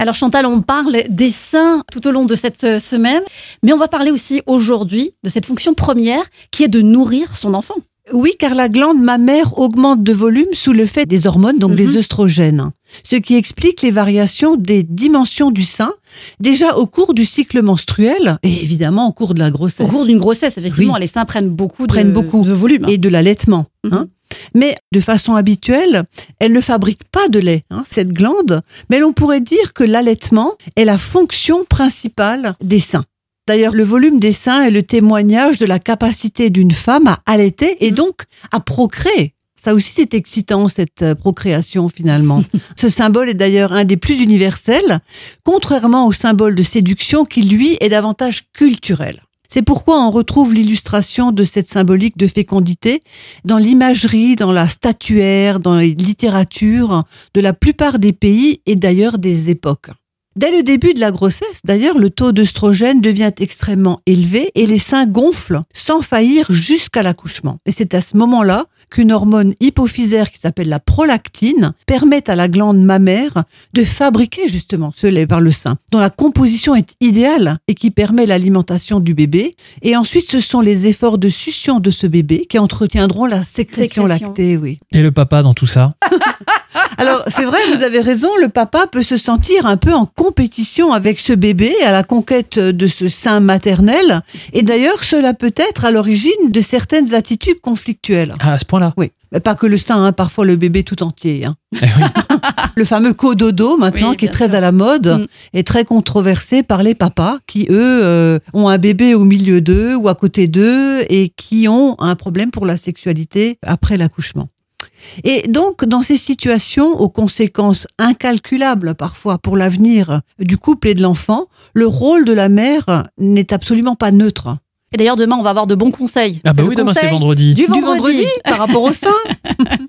Alors Chantal, on parle des seins tout au long de cette euh, semaine, mais on va parler aussi aujourd'hui de cette fonction première qui est de nourrir son enfant. Oui, car la glande mammaire augmente de volume sous le fait des hormones, donc des Mhm. œstrogènes, ce qui explique les variations des dimensions du sein, déjà au cours du cycle menstruel et évidemment au cours de la grossesse. Au cours d'une grossesse, effectivement, Oui. les seins prennent beaucoup de, Prennent beaucoup. de volume. et de l'allaitement. hein. Mais de façon habituelle, elle ne fabrique pas de lait, hein, cette glande, mais l'on pourrait dire que l'allaitement est la fonction principale des seins. D'ailleurs, le volume des seins est le témoignage de la capacité d'une femme à allaiter et donc à procréer. Ça aussi, c'est excitant, cette euh, procréation, finalement. Ce symbole est d'ailleurs un des plus universels, contrairement au symbole de séduction qui, lui, est davantage culturel. C'est pourquoi on retrouve l'illustration de cette symbolique de fécondité dans l'imagerie, dans la statuaire, dans les littératures de la plupart des pays et d'ailleurs des époques. Dès le début de la grossesse, d'ailleurs, le taux d'œstrogène devient extrêmement élevé et les seins gonflent sans faillir jusqu'à l'accouchement. Et c'est à ce moment-là qu'une hormone hypophysaire qui s'appelle la prolactine permet à la glande mammaire de fabriquer justement ce lait par le sein, dont la composition est idéale et qui permet l'alimentation du bébé. Et ensuite, ce sont les efforts de succion de ce bébé qui entretiendront la sécrétion, Sécrétion. lactée, oui. Et le papa dans tout ça? Alors, c'est vrai, vous avez raison, le papa peut se sentir un peu en compétition avec ce bébé à la conquête de ce sein maternel. Et d'ailleurs, cela peut être à l'origine de certaines attitudes conflictuelles. Ah, à ce point-là Oui, mais pas que le sein, hein, parfois le bébé tout entier. hein. Eh oui. Le fameux cododo maintenant, Oui, qui est très sûr. à la mode, Mm. est très controversé par les papas qui, eux, euh, ont un bébé au milieu d'eux ou à côté d'eux et qui ont un problème pour la sexualité après l'accouchement. Et donc, dans ces situations aux conséquences incalculables parfois pour l'avenir du couple et de l'enfant, le rôle de la mère n'est absolument pas neutre. Et d'ailleurs, demain, on va avoir de bons conseils. Ah bah oui, demain c'est vendredi. Du Du vendredi. vendredi par rapport au sein.